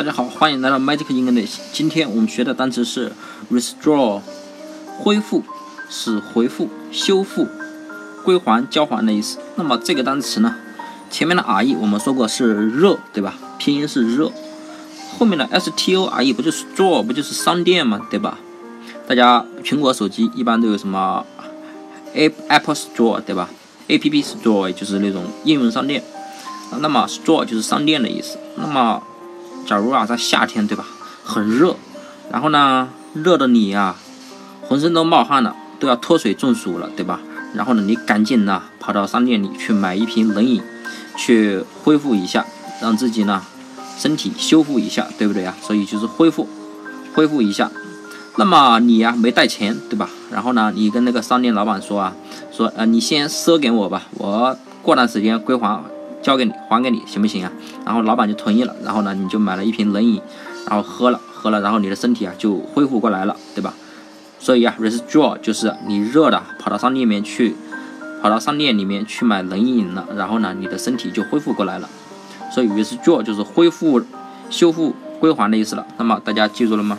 大家好，欢迎来到 Magic English。今天我们学的单词是 restore，恢复是回复、修复、归还、交还的意思。那么这个单词呢，前面的 re 我们说过是热，对吧？拼音是热，后面的 store 不就是 store 不就是商店嘛，对吧？大家苹果手机一般都有什么 Apple Store，对吧？App Store 就是那种应用商店。那么 store 就是商店的意思。那么假如啊，在夏天，对吧，很热，然后呢，热的你啊，浑身都冒汗了，都要脱水中暑了，对吧？然后呢，你赶紧呢，跑到商店里去买一瓶冷饮，去恢复一下，让自己呢，身体修复一下，对不对啊？所以就是恢复，恢复一下。那么你呀，没带钱，对吧？然后呢，你跟那个商店老板说啊，说呃，你先赊给我吧，我过段时间归还。交给你，还给你，行不行啊？然后老板就同意了，然后呢，你就买了一瓶冷饮，然后喝了，喝了，然后你的身体啊就恢复过来了，对吧？所以啊，restore 就是你热的跑到商店里面去，跑到商店里面去买冷饮了，然后呢，你的身体就恢复过来了。所以 restore 就是恢复、修复、归还的意思了。那么大家记住了吗？